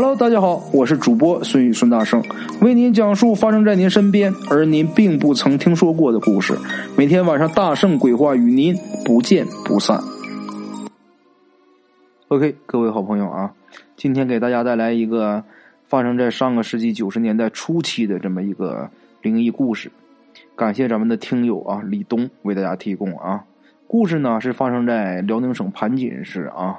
Hello，大家好，我是主播孙宇孙大圣，为您讲述发生在您身边而您并不曾听说过的故事。每天晚上大圣鬼话与您不见不散。OK，各位好朋友啊，今天给大家带来一个发生在上个世纪九十年代初期的这么一个灵异故事。感谢咱们的听友啊，李东为大家提供啊。故事呢是发生在辽宁省盘锦市啊。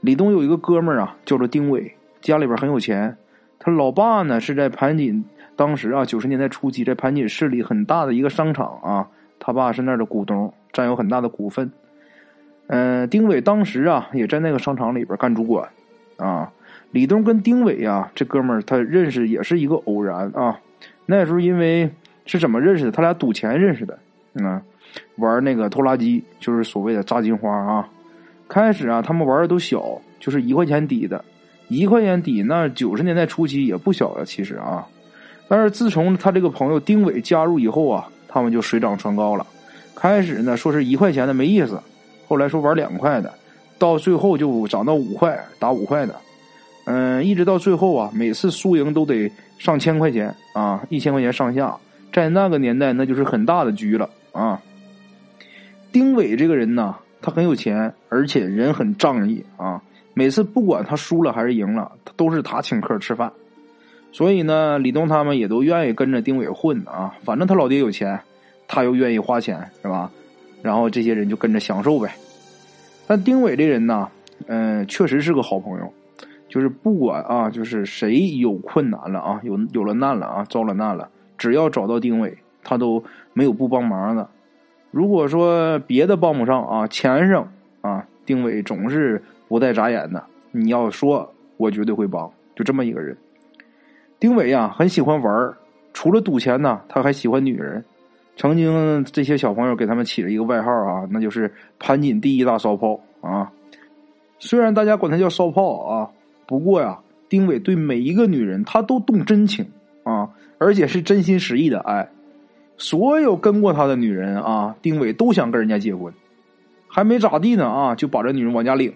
李东有一个哥们儿啊，叫做丁伟，家里边很有钱。他老爸呢是在盘锦，当时啊九十年代初期，在盘锦市里很大的一个商场啊，他爸是那儿的股东，占有很大的股份。嗯，丁伟当时啊也在那个商场里边干主管啊。李东跟丁伟啊这哥们儿他认识也是一个偶然啊。那时候因为是怎么认识的？他俩赌钱认识的，嗯，玩那个拖拉机，就是所谓的炸金花啊。开始啊，他们玩的都小，就是一块钱底的，一块钱底那九十年代初期也不小了，其实啊。但是自从他这个朋友丁伟加入以后啊，他们就水涨船高了。开始呢，说是一块钱的没意思，后来说玩两块的，到最后就涨到五块，打五块的，嗯，一直到最后啊，每次输赢都得上千块钱啊，一千块钱上下，在那个年代那就是很大的局了啊。丁伟这个人呢。他很有钱，而且人很仗义啊！每次不管他输了还是赢了，他都是他请客吃饭。所以呢，李东他们也都愿意跟着丁伟混啊。反正他老爹有钱，他又愿意花钱，是吧？然后这些人就跟着享受呗。但丁伟这人呢，嗯，确实是个好朋友，就是不管啊，就是谁有困难了啊，有有了难了啊，遭了难了，只要找到丁伟，他都没有不帮忙的。如果说别的帮不上啊，钱上啊，丁伟总是不带眨眼的。你要说，我绝对会帮，就这么一个人。丁伟呀，很喜欢玩除了赌钱呢，他还喜欢女人。曾经这些小朋友给他们起了一个外号啊，那就是盘锦第一大骚炮啊。虽然大家管他叫骚炮啊，不过呀，丁伟对每一个女人他都动真情啊，而且是真心实意的爱。所有跟过他的女人啊，丁伟都想跟人家结婚，还没咋地呢啊，就把这女人往家领。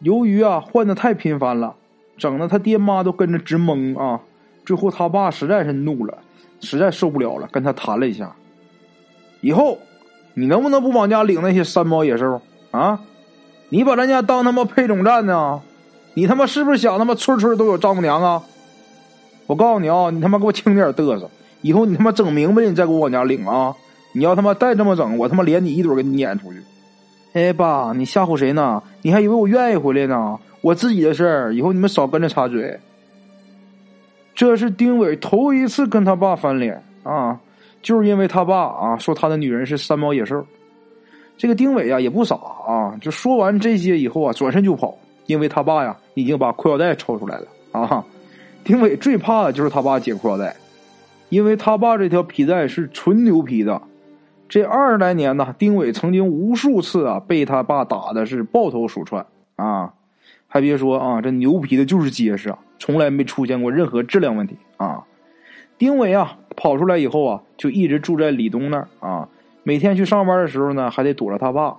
由于啊换的太频繁了，整的他爹妈都跟着直懵啊。最后他爸实在是怒了，实在受不了了，跟他谈了一下。以后你能不能不往家领那些三毛野兽啊？你把咱家当他妈配种站呢？你他妈是不是想他妈村村都有丈母娘啊？我告诉你啊，你他妈给我轻点嘚瑟。以后你他妈整明白了，你再给我往家领啊！你要他妈再这么整，我他妈连你一堆给你撵出去！哎，爸，你吓唬谁呢？你还以为我愿意回来呢？我自己的事儿，以后你们少跟着插嘴。这是丁伟头一次跟他爸翻脸啊，就是因为他爸啊说他的女人是三毛野兽。这个丁伟啊也不傻啊，就说完这些以后啊，转身就跑，因为他爸呀已经把裤腰带抽出来了啊。丁伟最怕的就是他爸解裤腰带。因为他爸这条皮带是纯牛皮的，这二十来年呢，丁伟曾经无数次啊被他爸打的是抱头鼠窜啊，还别说啊，这牛皮的就是结实啊，从来没出现过任何质量问题啊。丁伟啊跑出来以后啊，就一直住在李东那儿啊，每天去上班的时候呢，还得躲着他爸。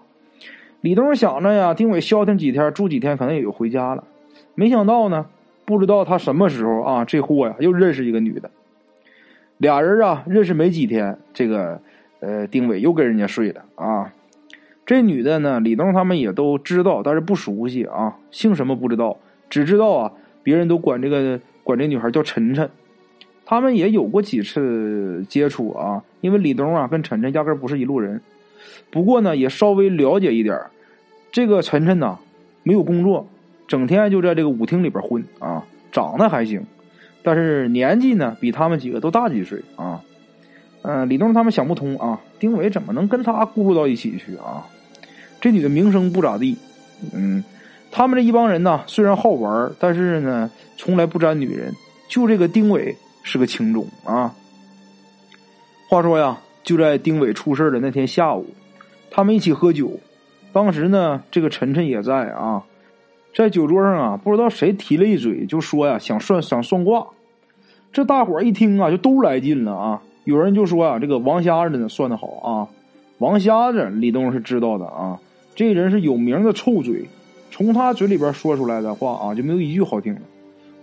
李东想着呀，丁伟消停几天，住几天，可能也就回家了。没想到呢，不知道他什么时候啊，这货呀又认识一个女的。俩人啊，认识没几天，这个呃，丁伟又跟人家睡了啊。这女的呢，李东他们也都知道，但是不熟悉啊，姓什么不知道，只知道啊，别人都管这个管这女孩叫晨晨。他们也有过几次接触啊，因为李东啊跟晨晨压根不是一路人。不过呢，也稍微了解一点这个晨晨呢，没有工作，整天就在这个舞厅里边混啊，长得还行。但是年纪呢，比他们几个都大几岁啊。嗯，李东他们想不通啊，丁伟怎么能跟他咕噜到一起去啊？这女的名声不咋地，嗯，他们这一帮人呢，虽然好玩，但是呢，从来不沾女人。就这个丁伟是个情种啊。话说呀，就在丁伟出事的那天下午，他们一起喝酒，当时呢，这个晨晨也在啊。在酒桌上啊，不知道谁提了一嘴，就说呀想算想算卦。这大伙儿一听啊，就都来劲了啊。有人就说啊，这个王瞎子呢算的好啊。王瞎子李东是知道的啊，这人是有名的臭嘴，从他嘴里边说出来的话啊，就没有一句好听的。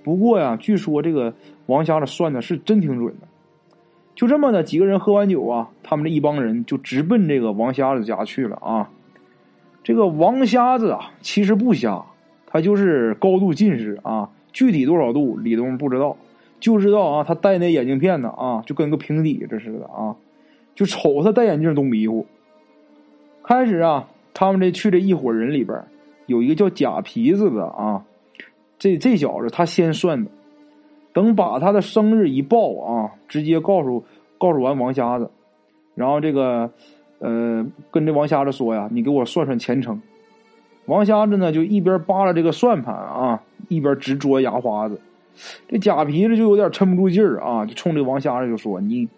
不过呀，据说这个王瞎子算的是真挺准的。就这么的，几个人喝完酒啊，他们这一帮人就直奔这个王瞎子家去了啊。这个王瞎子啊，其实不瞎，他就是高度近视啊。具体多少度，李东不知道，就知道啊，他戴那眼镜片子啊，就跟个平底这似的啊，就瞅他戴眼镜都迷糊。开始啊，他们这去这一伙人里边，有一个叫假皮子的啊，这这小子他先算的。等把他的生日一报啊，直接告诉告诉完王瞎子，然后这个呃跟这王瞎子说呀，你给我算算前程。王瞎子呢就一边扒拉这个算盘啊，一边直嘬牙花子。这假皮子就有点撑不住劲儿啊，就冲这王瞎子就说：“你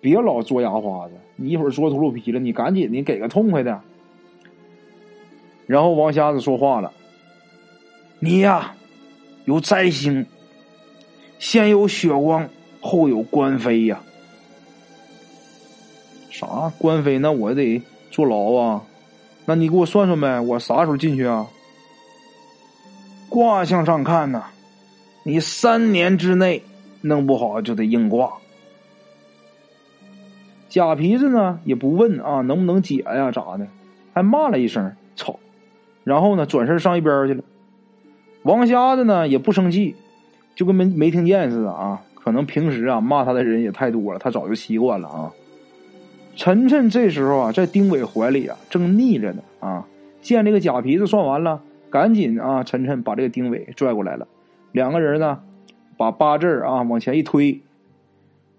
别老嘬牙花子，你一会儿嘬秃噜皮了，你赶紧的给个痛快的。”然后王瞎子说话了：“你呀，有灾星。”先有血光，后有官非呀！啥官非？那我得坐牢啊！那你给我算算呗，我啥时候进去啊？卦象上看呢，你三年之内弄不好就得硬挂。假皮子呢也不问啊，能不能解呀？咋的？还骂了一声“操”，然后呢转身上一边去了。王瞎子呢也不生气。就跟没没听见似的啊！可能平时啊骂他的人也太多了，他早就习惯了啊。晨晨这时候啊在丁伟怀里啊正腻着呢啊，见这个假皮子算完了，赶紧啊晨晨把这个丁伟拽过来了，两个人呢把八字啊往前一推，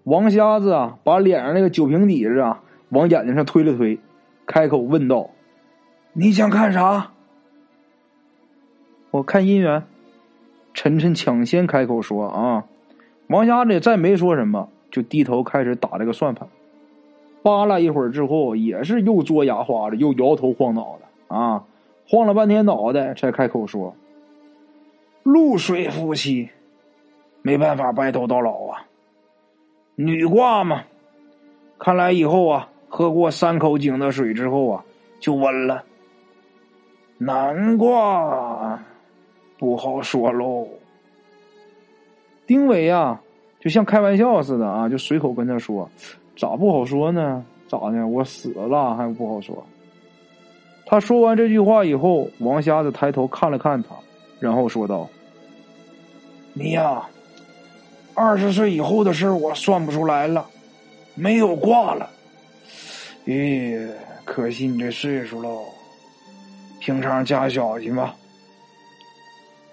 王瞎子啊把脸上那个酒瓶底子啊往眼睛上推了推，开口问道：“你想看啥？”我看姻缘。晨晨抢先开口说：“啊，王瞎子也再没说什么，就低头开始打这个算盘。扒拉一会儿之后，也是又嘬牙花子，又摇头晃脑的啊，晃了半天脑袋，才开口说：‘露水夫妻，没办法白头到老啊。女卦嘛，看来以后啊，喝过三口井的水之后啊，就温了。男卦。’”不好说喽。丁伟呀，就像开玩笑似的啊，就随口跟他说：“咋不好说呢？咋的？我死了还不好说。”他说完这句话以后，王瞎子抬头看了看他，然后说道：“你呀，二十岁以后的事我算不出来了，没有挂了。咦，可惜你这岁数喽，平常加小心吧。”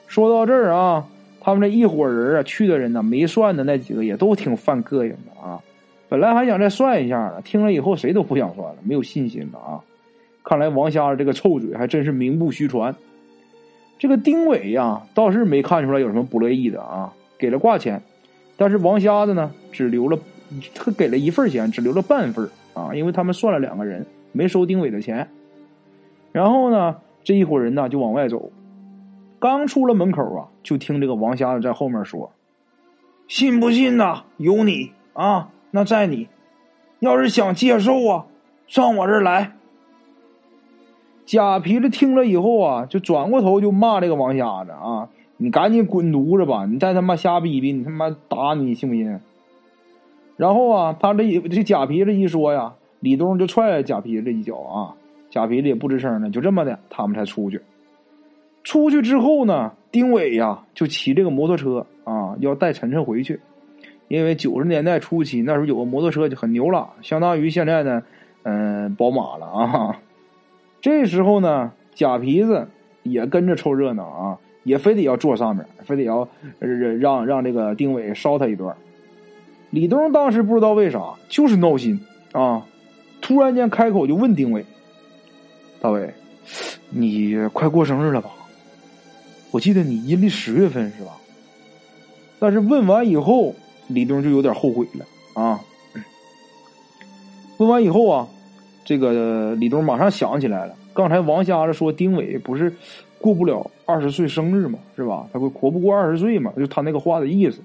说到这儿啊，他们这一伙人啊，去的人呢，没算的那几个也都挺犯膈应的啊。本来还想再算一下呢，听了以后谁都不想算了，没有信心了啊。看来王瞎子这个臭嘴还真是名不虚传。这个丁伟呀，倒是没看出来有什么不乐意的啊，给了挂钱，但是王瞎子呢，只留了他给了一份钱，只留了半份啊，因为他们算了两个人，没收丁伟的钱。然后呢，这一伙人呢就往外走。刚出了门口啊，就听这个王瞎子在后面说：“信不信呐？有你啊，那在你。要是想接受啊，上我这儿来。”假皮子听了以后啊，就转过头就骂这个王瞎子啊：“你赶紧滚犊子吧！你再他妈瞎逼逼，你他妈打你信不信？”然后啊，他这这假皮子一说呀，李东就踹了假皮子一脚啊，假皮子也不吱声了，就这么的，他们才出去。出去之后呢，丁伟呀就骑这个摩托车啊，要带晨晨回去。因为九十年代初期那时候有个摩托车就很牛了，相当于现在的嗯宝马了啊。这时候呢，假皮子也跟着凑热闹啊，也非得要坐上面，非得要让让这个丁伟捎他一段。李东当时不知道为啥，就是闹心啊，突然间开口就问丁伟：“大伟，你快过生日了吧？”我记得你阴历十月份是吧？但是问完以后，李东就有点后悔了啊。问完以后啊，这个李东马上想起来了，刚才王瞎子说丁伟不是过不了二十岁生日嘛，是吧？他会活不过二十岁嘛，就他那个话的意思。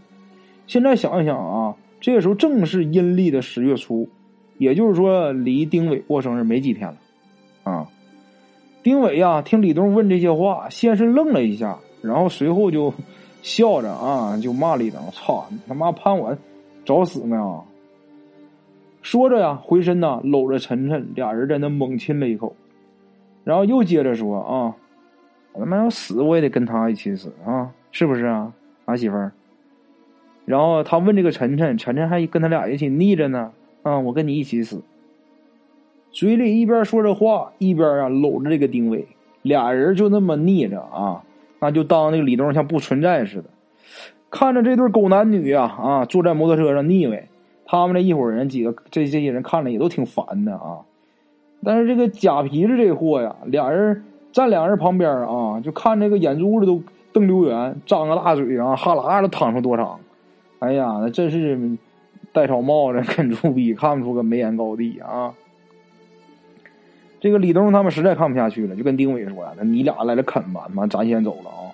现在想一想啊，这个时候正是阴历的十月初，也就是说离丁伟过生日没几天了啊。丁伟呀，听李东问这些话，先是愣了一下，然后随后就笑着啊，就骂李东：“操，你他妈盼我找死呢！”说着呀，回身呐，搂着晨晨，俩人在那猛亲了一口，然后又接着说：“啊，我他妈要死，我也得跟他一起死啊，是不是啊，俺媳妇儿？”然后他问这个晨晨，晨晨还跟他俩一起腻着呢，啊，我跟你一起死。嘴里一边说着话，一边啊搂着这个丁伟，俩人就那么腻着啊，那就当那个李东像不存在似的，看着这对狗男女啊啊坐在摩托车上腻歪。他们这一伙人几个，这这些人看着也都挺烦的啊。但是这个假皮子这货呀，俩人站俩人旁边啊，就看这个眼珠子都瞪溜圆，张个大嘴啊，哈喇子淌出多长。哎呀，那真是戴草帽子跟猪逼，看不出个眉眼高低啊。这个李东他们实在看不下去了，就跟丁伟说：“那你俩来这啃吧，妈，咱先走了啊。”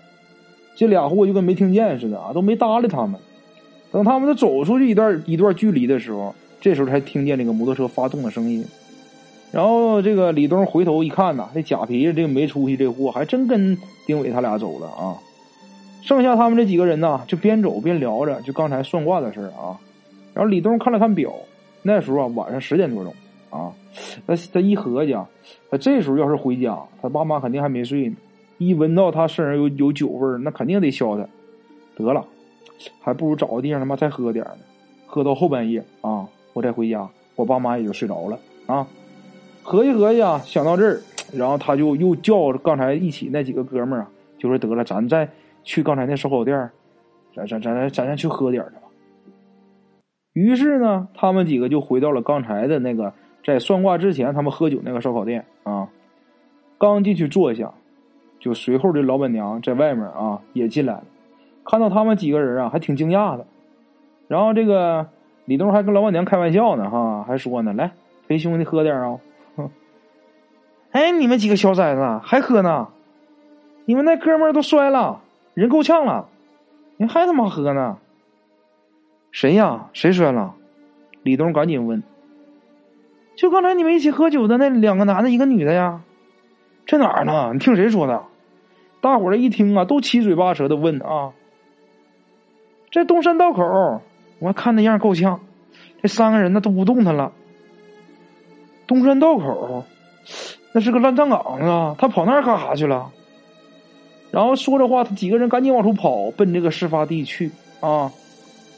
这俩货就跟没听见似的啊，都没搭理他们。等他们都走出去一段一段距离的时候，这时候才听见这个摩托车发动的声音。然后这个李东回头一看呐，这假皮这个没出息这货还真跟丁伟他俩走了啊。剩下他们这几个人呢，就边走边聊着就刚才算卦的事啊。然后李东看了看表，那时候啊晚上十点多钟啊。他他一合计，他这时候要是回家，他爸妈肯定还没睡呢。一闻到他身上有有酒味儿，那肯定得削他。得了。还不如找个地方他妈再喝点呢，喝到后半夜啊，我再回家，我爸妈也就睡着了啊。合计合计啊，想到这儿，然后他就又叫刚才一起那几个哥们儿啊，就说得了，咱再去刚才那烧烤店，咱咱咱咱咱再去喝点去吧。于是呢，他们几个就回到了刚才的那个在算卦之前他们喝酒那个烧烤店啊。刚进去坐下，就随后这老板娘在外面啊也进来了。看到他们几个人啊，还挺惊讶的。然后这个李东还跟老板娘开玩笑呢，哈，还说呢：“来陪兄弟喝点啊。”哎，你们几个小崽子还喝呢？你们那哥们儿都摔了，人够呛了，你还他妈喝呢？谁呀？谁摔了？李东赶紧问。就刚才你们一起喝酒的那两个男的，一个女的呀，在哪儿呢？你听谁说的？大伙儿一听啊，都七嘴八舌的问啊。这东山道口，我看那样够呛。这三个人呢都不动弹了。东山道口，那是个乱葬岗啊！他跑那儿干啥去了？然后说着话，他几个人赶紧往出跑，奔这个事发地去啊。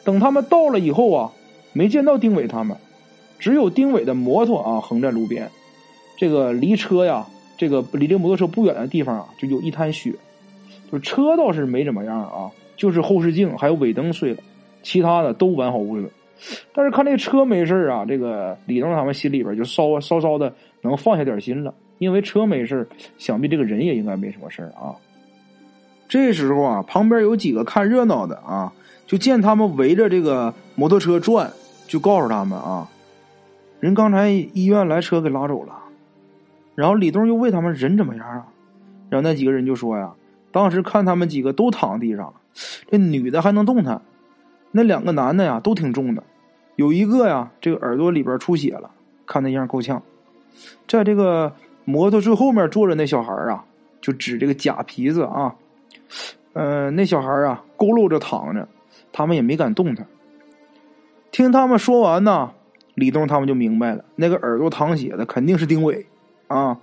等他们到了以后啊，没见到丁伟他们，只有丁伟的摩托啊横在路边。这个离车呀，这个离这摩托车不远的地方啊，就有一滩血，就车倒是没怎么样啊。就是后视镜还有尾灯碎了，其他的都完好无损。但是看这车没事啊，这个李东他们心里边就稍稍稍的能放下点心了，因为车没事想必这个人也应该没什么事啊。这时候啊，旁边有几个看热闹的啊，就见他们围着这个摩托车转，就告诉他们啊，人刚才医院来车给拉走了。然后李东又问他们人怎么样啊？然后那几个人就说呀，当时看他们几个都躺地上了。这女的还能动弹，那两个男的呀都挺重的，有一个呀这个耳朵里边出血了，看那样够呛。在这个摩托最后面坐着那小孩啊，就指这个假皮子啊，呃，那小孩啊佝偻着躺着，他们也没敢动弹。听他们说完呢，李东他们就明白了，那个耳朵淌血的肯定是丁伟啊。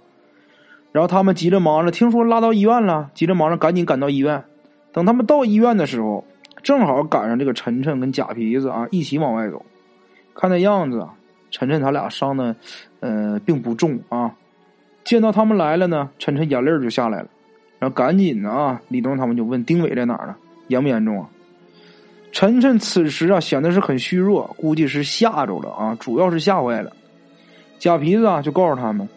然后他们急着忙着，听说拉到医院了，急着忙着赶紧赶到医院。等他们到医院的时候，正好赶上这个晨晨跟假皮子啊一起往外走。看那样子，晨晨他俩伤的，呃，并不重啊。见到他们来了呢，晨晨眼泪就下来了，然后赶紧的啊，李东他们就问丁伟在哪儿呢？严不严重啊？晨晨此时啊显得是很虚弱，估计是吓着了啊，主要是吓坏了。假皮子啊就告诉他们，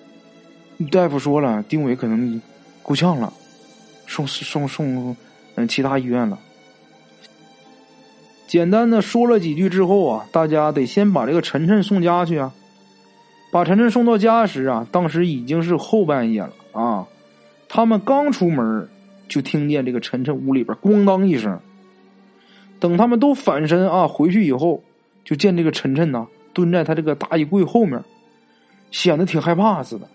大夫说了，丁伟可能够呛了，送送送。嗯，其他医院了。简单的说了几句之后啊，大家得先把这个晨晨送家去啊。把晨晨送到家时啊，当时已经是后半夜了啊。他们刚出门，就听见这个晨晨屋里边咣当一声。等他们都反身啊回去以后，就见这个晨晨呐蹲在他这个大衣柜后面，显得挺害怕似的。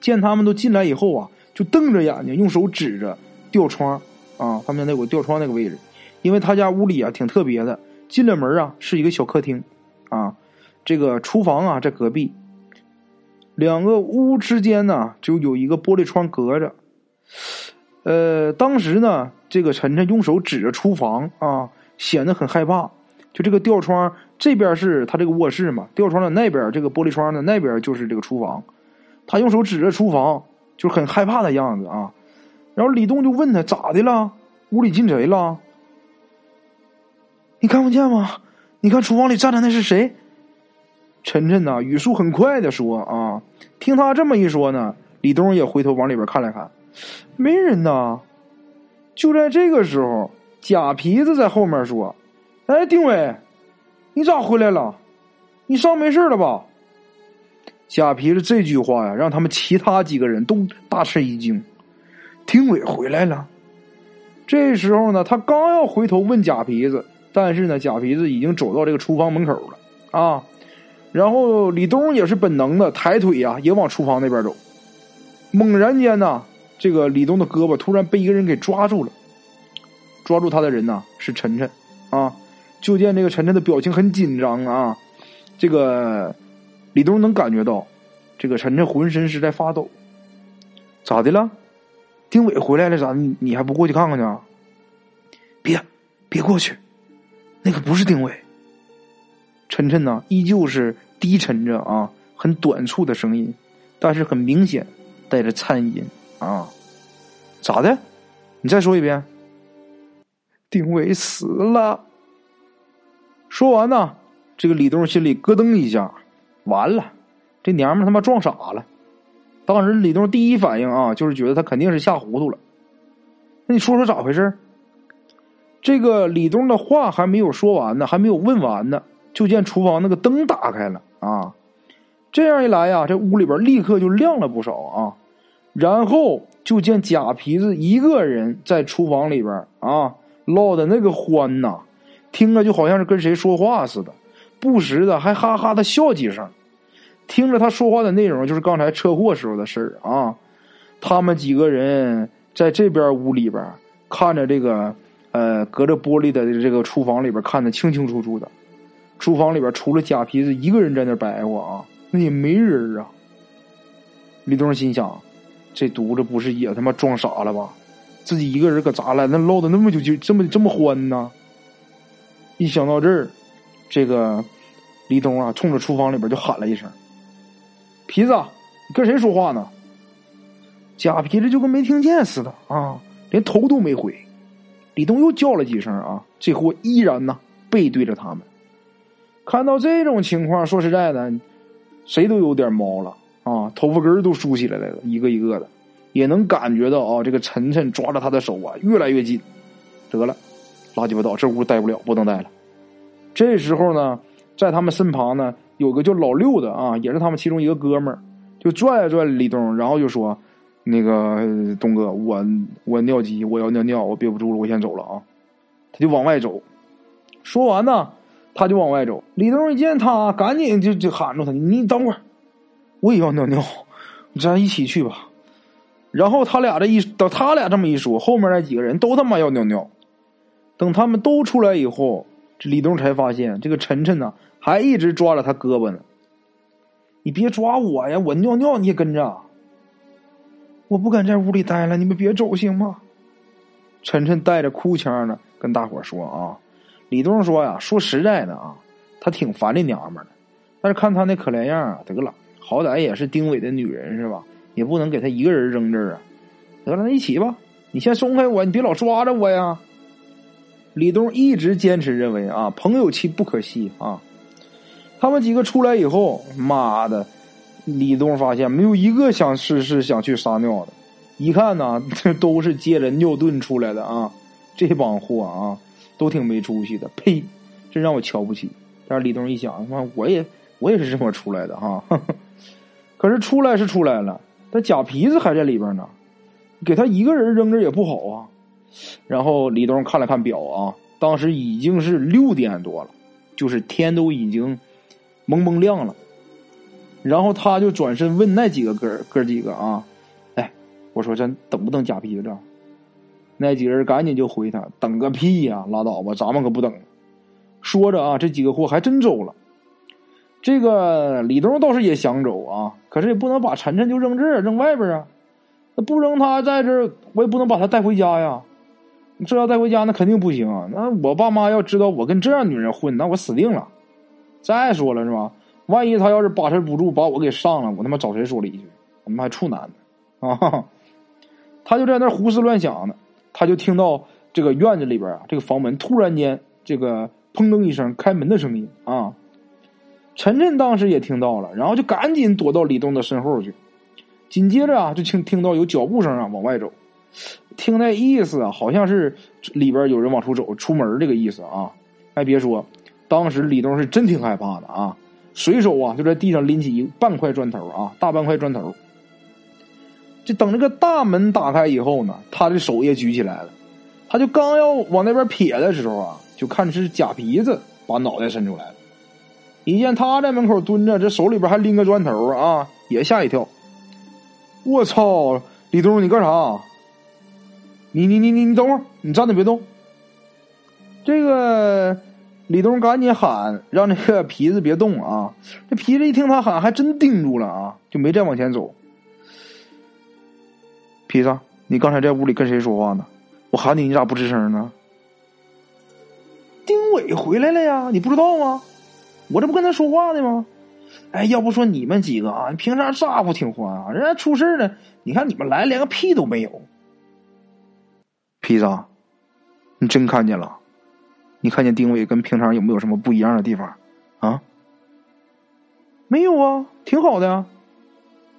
见他们都进来以后啊，就瞪着眼睛，用手指着吊窗啊，他们那有吊窗那个位置，因为他家屋里啊挺特别的，进了门啊是一个小客厅啊，这个厨房啊在隔壁，两个屋之间呢就有一个玻璃窗隔着。呃，当时呢，这个晨晨用手指着厨房啊，显得很害怕。就这个吊窗这边是他这个卧室嘛，吊窗的那边这个玻璃窗的那边就是这个厨房。他用手指着厨房，就很害怕的样子啊。然后李东就问他咋的了？屋里进贼了？你看不见吗？你看厨房里站的那是谁？晨晨呐，语速很快的说啊。听他这么一说呢，李东也回头往里边看了看，没人呐。就在这个时候，假皮子在后面说：“哎，丁伟，你咋回来了？你伤没事了吧？”假皮子这句话呀，让他们其他几个人都大吃一惊。丁伟回来了。这时候呢，他刚要回头问假皮子，但是呢，假皮子已经走到这个厨房门口了啊。然后李东也是本能的抬腿呀，也往厨房那边走。猛然间呢，这个李东的胳膊突然被一个人给抓住了。抓住他的人呢是晨晨啊。就见这个晨晨的表情很紧张啊，这个。李东能感觉到，这个晨晨浑身是在发抖。咋的了？丁伟回来了，咋你你还不过去看看去？别，别过去，那个不是丁伟。晨晨呢，依旧是低沉着啊，很短促的声音，但是很明显带着颤音啊。咋的？你再说一遍。丁伟死了。说完呢，这个李东心里咯噔一下。完了，这娘们他妈撞傻了。当时李东第一反应啊，就是觉得他肯定是吓糊涂了。那你说说咋回事？这个李东的话还没有说完呢，还没有问完呢，就见厨房那个灯打开了啊。这样一来呀，这屋里边立刻就亮了不少啊。然后就见假皮子一个人在厨房里边啊，唠的那个欢呐，听着就好像是跟谁说话似的，不时的还哈哈的笑几声。听着他说话的内容，就是刚才车祸时候的事儿啊。他们几个人在这边屋里边看着这个，呃，隔着玻璃的这个厨房里边看的清清楚楚的。厨房里边除了假皮子一个人在那白活啊，那也没人啊。李东心想，这犊子不是也他妈装傻了吧？自己一个人搁咋了？那唠的那么久就这么这么欢呢？一想到这儿，这个李东啊，冲着厨房里边就喊了一声。皮子，你跟谁说话呢？假皮子就跟没听见似的啊，连头都没回。李东又叫了几声啊，这货依然呢背对着他们。看到这种情况，说实在的，谁都有点毛了啊，头发根都竖起来了，一个一个的，也能感觉到啊，这个晨晨抓着他的手啊越来越紧。得了，拉鸡巴倒，这屋待不了，不能待了。这时候呢，在他们身旁呢。有个叫老六的啊，也是他们其中一个哥们儿，就拽了拽李东，然后就说：“那个东哥，我我尿急，我要尿尿，我憋不住了，我先走了啊。”他就往外走。说完呢，他就往外走。李东一见他，赶紧就就喊住他：“你等会儿，我也要尿尿，咱一起去吧。”然后他俩这一等他俩这么一说，后面那几个人都他妈要尿尿。等他们都出来以后，这李东才发现这个晨晨呢。还一直抓着他胳膊呢，你别抓我呀！我尿尿你也跟着，我不敢在屋里待了，你们别走行吗？晨晨带着哭腔呢，跟大伙说啊。李东说呀，说实在的啊，他挺烦这娘们的，但是看他那可怜样啊，得了，好歹也是丁伟的女人是吧？也不能给他一个人扔这儿啊。得了，那一起吧，你先松开我，你别老抓着我呀。李东一直坚持认为啊，朋友妻不可欺啊。他们几个出来以后，妈的，李东发现没有一个想是是想去撒尿的，一看呢，这 都是借着尿遁出来的啊！这帮货啊，都挺没出息的，呸！真让我瞧不起。但是李东一想，妈，我也我也是这么出来的哈。可是出来是出来了，但假皮子还在里边呢，给他一个人扔着也不好啊。然后李东看了看表啊，当时已经是六点多了，就是天都已经。蒙蒙亮了，然后他就转身问那几个哥哥几个啊，哎，我说咱等不等假皮子？那几个人赶紧就回他，等个屁呀，拉倒吧，咱们可不等。说着啊，这几个货还真走了。这个李东倒是也想走啊，可是也不能把晨晨就扔这儿，扔外边啊。那不扔他在这儿，我也不能把他带回家呀。这要带回家，那肯定不行啊。那我爸妈要知道我跟这样女人混，那我死定了。再说了是吧？万一他要是把持不住，把我给上了，我他妈找谁说理去？我他妈还处男呢啊！他就在那胡思乱想呢，他就听到这个院子里边啊，这个房门突然间这个砰噔一声开门的声音啊。晨晨当时也听到了，然后就赶紧躲到李东的身后去。紧接着啊，就听听到有脚步声啊，往外走。听那意思啊，好像是里边有人往出走，出门这个意思啊。还别说，当时李东是真挺害怕的啊，随手啊就在地上拎起一半块砖头啊，大半块砖头。就等这个大门打开以后呢，他的手也举起来了。他就刚要往那边撇的时候啊，就看是假鼻子把脑袋伸出来了。一见他在门口蹲着，这手里边还拎个砖头啊，也吓一跳。我操，李东，你干啥？你你你你你等会儿，你站着别动。这个李东赶紧喊，让那个皮子别动啊！这皮子一听他喊，还真定住了啊，就没再往前走。皮子，你刚才在屋里跟谁说话呢？我喊你，你咋不吱声呢？丁伟回来了呀，你不知道吗？我这不跟他说话呢吗？哎，要不说你们几个啊，平常咋呼挺欢啊？人家出事了，你看你们来连个屁都没有。皮子，你真看见了？你看见丁伟跟平常有没有什么不一样的地方？啊？没有啊，挺好的呀，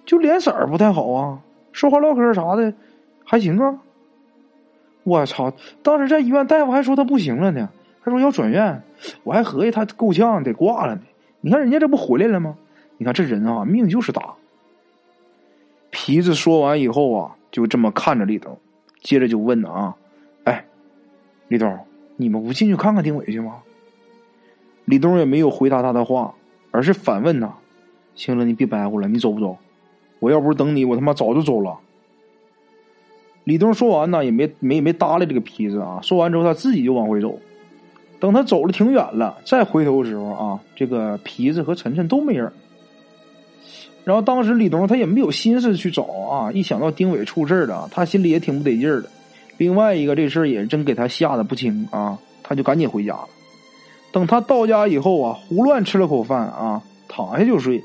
就脸色不太好啊，说话唠嗑啥的还行啊。我操！当时在医院，大夫还说他不行了呢。他说要转院，我还合计他够呛得挂了呢。你看人家这不回来了吗？你看这人啊，命就是大。皮子说完以后啊，就这么看着李东，接着就问啊：“哎，李东，你们不进去看看丁伟去吗？”李东也没有回答他的话，而是反问他：“行了，你别白活了，你走不走？我要不是等你，我他妈早就走了。”李东说完呢，也没没没搭理这个皮子啊。说完之后，他自己就往回走。等他走了挺远了，再回头的时候啊，这个皮子和晨晨都没人。然后当时李东他也没有心思去找啊，一想到丁伟出事了，他心里也挺不得劲儿的。另外一个这事儿也真给他吓得不轻啊，他就赶紧回家了。等他到家以后啊，胡乱吃了口饭啊，躺下就睡。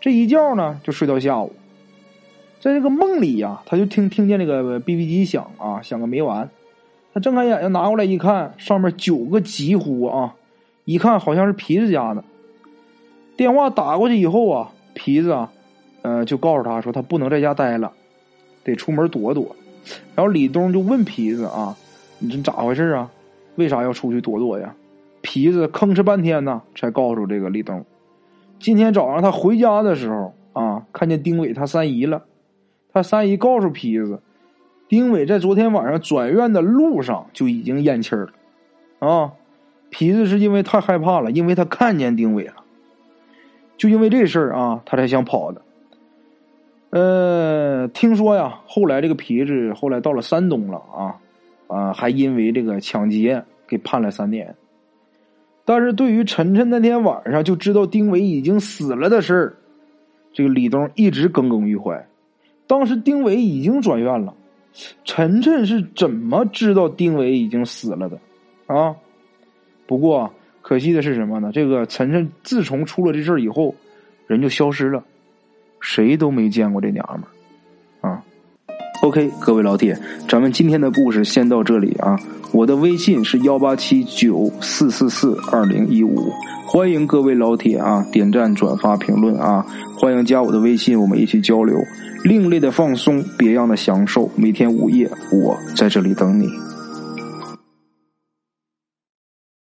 这一觉呢，就睡到下午。在这个梦里呀，他就听听见那个 BB 机响啊，响个没完。他睁开眼睛拿过来一看，上面九个急呼啊！一看好像是皮子家的电话打过去以后啊，皮子啊，呃，就告诉他说他不能在家待了，得出门躲躲。然后李东就问皮子啊：“你这咋回事啊？为啥要出去躲躲呀？”皮子吭哧半天呢，才告诉这个李东：今天早上他回家的时候啊，看见丁伟他三姨了。他三姨告诉皮子。丁伟在昨天晚上转院的路上就已经咽气了，啊！皮子是因为太害怕了，因为他看见丁伟了，就因为这事儿啊，他才想跑的。呃，听说呀，后来这个皮子后来到了山东了啊，啊，还因为这个抢劫给判了三年。但是对于晨晨那天晚上就知道丁伟已经死了的事儿，这个李东一直耿耿于怀。当时丁伟已经转院了。晨晨是怎么知道丁伟已经死了的？啊！不过可惜的是什么呢？这个晨晨自从出了这事儿以后，人就消失了，谁都没见过这娘们儿。啊，OK，各位老铁，咱们今天的故事先到这里啊！我的微信是幺八七九四四四二零一五，欢迎各位老铁啊点赞、转发、评论啊！欢迎加我的微信，我们一起交流。另类的放松，别样的享受。每天午夜，我在这里等你。